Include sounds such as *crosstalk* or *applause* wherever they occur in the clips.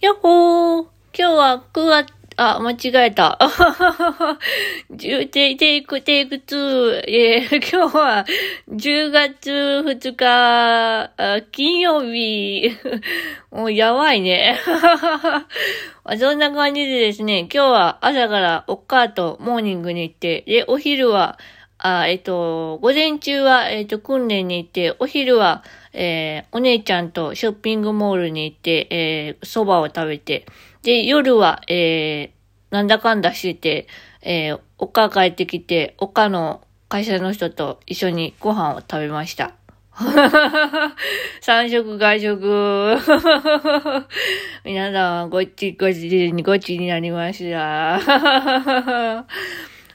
やっほー今日は9月、あ、間違えた。*laughs* 10テイク、テイク2。えー、*laughs* 今日は10月2日、あ金曜日。*laughs* もうやばいね。そんな感じでですね、今日は朝からおっかーとモーニングに行って、で、お昼は、あえっと、午前中は、えっと、訓練に行って、お昼は、えー、お姉ちゃんとショッピングモールに行って、えー、蕎麦を食べて、で、夜は、えー、なんだかんだしてて、えー、おか帰ってきて、おかの会社の人と一緒にご飯を食べました。*laughs* 三食外食。*laughs* 皆さん、ごちごちにごちになりました。*laughs*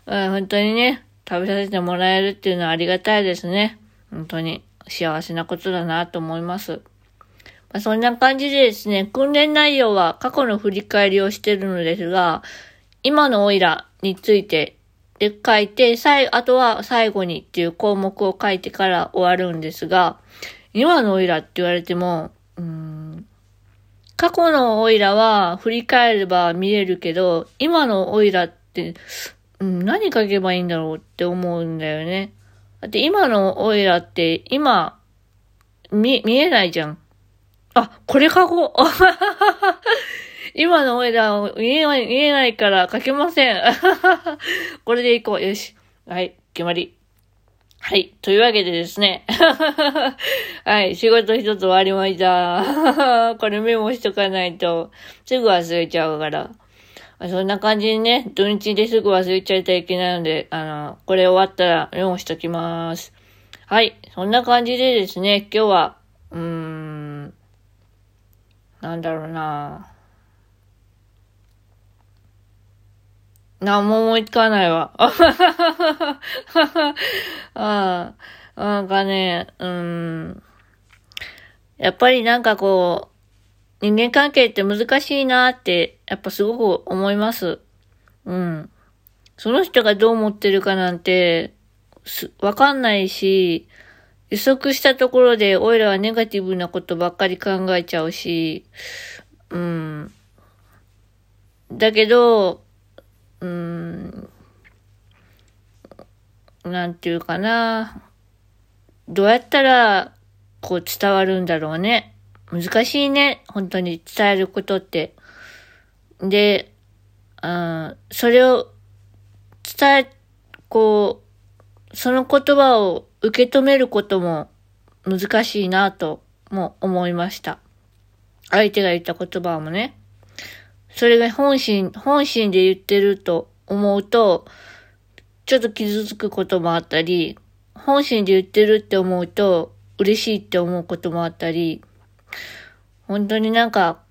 本当にね、食べさせてもらえるっていうのはありがたいですね。本当に幸せなことだなと思います。まあ、そんな感じでですね、訓練内容は過去の振り返りをしてるのですが、今のオイラについてで書いて、最、あとは最後にっていう項目を書いてから終わるんですが、今のオイラって言われても、うん、過去のオイラは振り返れば見れるけど、今のオイラって、うん、何書けばいいんだろうって思うんだよね。だって今のオイラって今、見、見えないじゃん。あ、これ書こう。*laughs* 今のオイラ見えない、見えないから書けません。*laughs* これでいこう。よし。はい、決まり。はい。というわけでですね。*laughs* はい。仕事一つ終わりました。これメモしとかないと、すぐ忘れちゃうから。そんな感じにね、土日ですぐ忘れちゃいたいけないので、あの、これ終わったらメモしときます。はい。そんな感じでですね、今日は、うーん、なんだろうななんも思いつかないわ。*laughs* あなんかね、うん。やっぱりなんかこう、人間関係って難しいなって、やっぱすごく思います。うん。その人がどう思ってるかなんて、わかんないし、予測したところで、オイラはネガティブなことばっかり考えちゃうし、うん。だけど、うん、なんていうかな。どうやったら、こう伝わるんだろうね。難しいね。本当に伝えることって。で、あそれを伝え、こう、その言葉を受け止めることも難しいなとも思いました。相手が言った言葉もね。それが本心、本心で言ってると思うと、ちょっと傷つくこともあったり、本心で言ってるって思うと、嬉しいって思うこともあったり、本当になんか、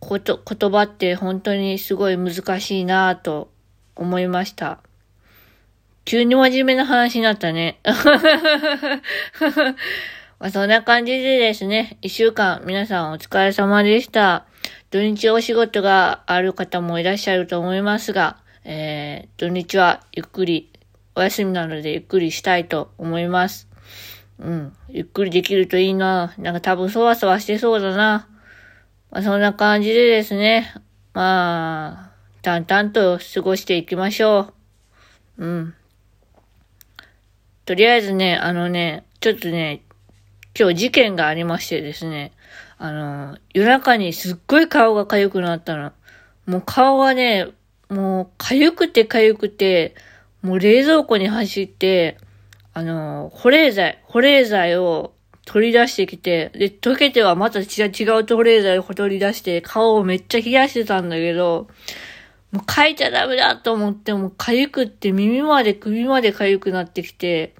こと、言葉って本当にすごい難しいなぁと思いました。急に真面目な話になったね。まあ、そんな感じでですね、一週間皆さんお疲れ様でした。土日お仕事がある方もいらっしゃると思いますが、えー、土日はゆっくり、お休みなのでゆっくりしたいと思います。うん。ゆっくりできるといいな。なんか多分そわそわしてそうだな。まあそんな感じでですね。まあ、淡々と過ごしていきましょう。うん。とりあえずね、あのね、ちょっとね、今日事件がありましてですね。あの、夜中にすっごい顔が痒くなったの。もう顔はね、もう痒くて痒くて、もう冷蔵庫に走って、あの、保冷剤、保冷剤を取り出してきて、で、溶けてはまた違う保冷剤を取り出して、顔をめっちゃ冷やしてたんだけど、もう書いちゃダメだと思って、もう痒くって耳まで首まで痒くなってきて、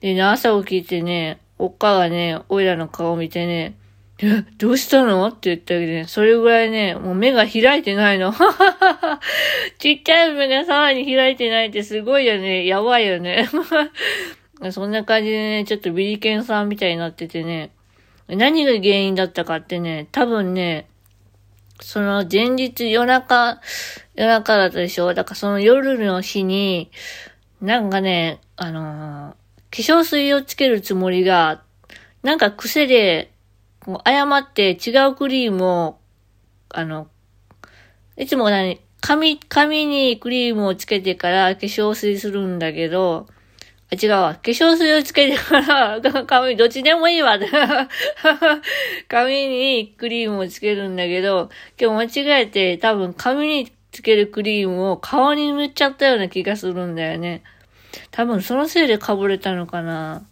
で、ね、朝起きてね、おっかがね、おいらの顔見てね、え、どうしたの？って言ったけどね、それぐらいね、もう目が開いてないの。*laughs* ちっちゃい目がさらに開いてないってすごいよね。やばいよね。*laughs* そんな感じでね、ちょっとビリケンさんみたいになっててね、何が原因だったかってね、多分ね、その前日夜中、夜中だったでしょ？だからその夜の日に、なんかね、あのー、化粧水をつけるつもりが、なんか癖で誤って違うクリームをあの、いつも何、髪、髪にクリームをつけてから化粧水するんだけど、違うわ。化粧水をつけてから *laughs* 髪、どっちでもいいわ。*laughs* 髪にクリームをつけるんだけど、今日間違えて多分髪につけるクリームを顔に塗っちゃったような気がするんだよね。多分そのせいでかぶれたのかな。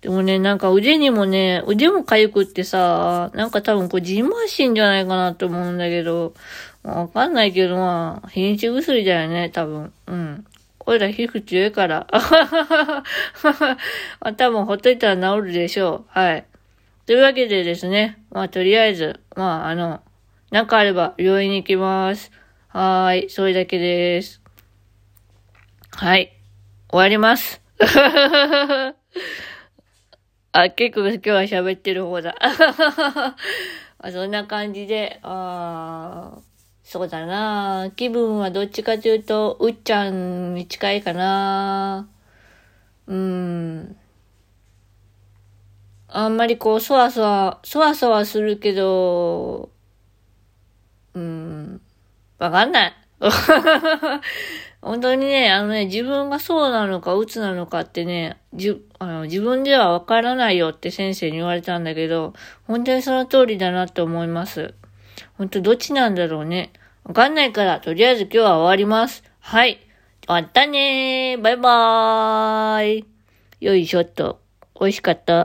でもね、なんか腕にもね、腕も痒くってさ、なんか多分これジンマシンじゃないかなと思うんだけど、わかんないけどまあ、日にち薬だよね、多分。うん。おいら皮膚強いから。*laughs* 多分ほっといたら治るでしょう。はい。というわけでですね、まあとりあえず、まああの、なんかあれば病院に行きます。はーい、それだけです。はい。終わります。*laughs* あ、結構今日は喋ってる方だ。*laughs* あそんな感じで、あーそうだな気分はどっちかというと、うっちゃんに近いかなうん。あんまりこう、そわそわ、そわそわするけど、うん、わかんない。*laughs* 本当にね、あのね、自分がそうなのか、鬱なのかってね、じあの自分ではわからないよって先生に言われたんだけど、本当にその通りだなって思います。ほんとどっちなんだろうね。わかんないから、とりあえず今日は終わります。はい。終わったねー。バイバーイ。よいしょっと。美味しかった。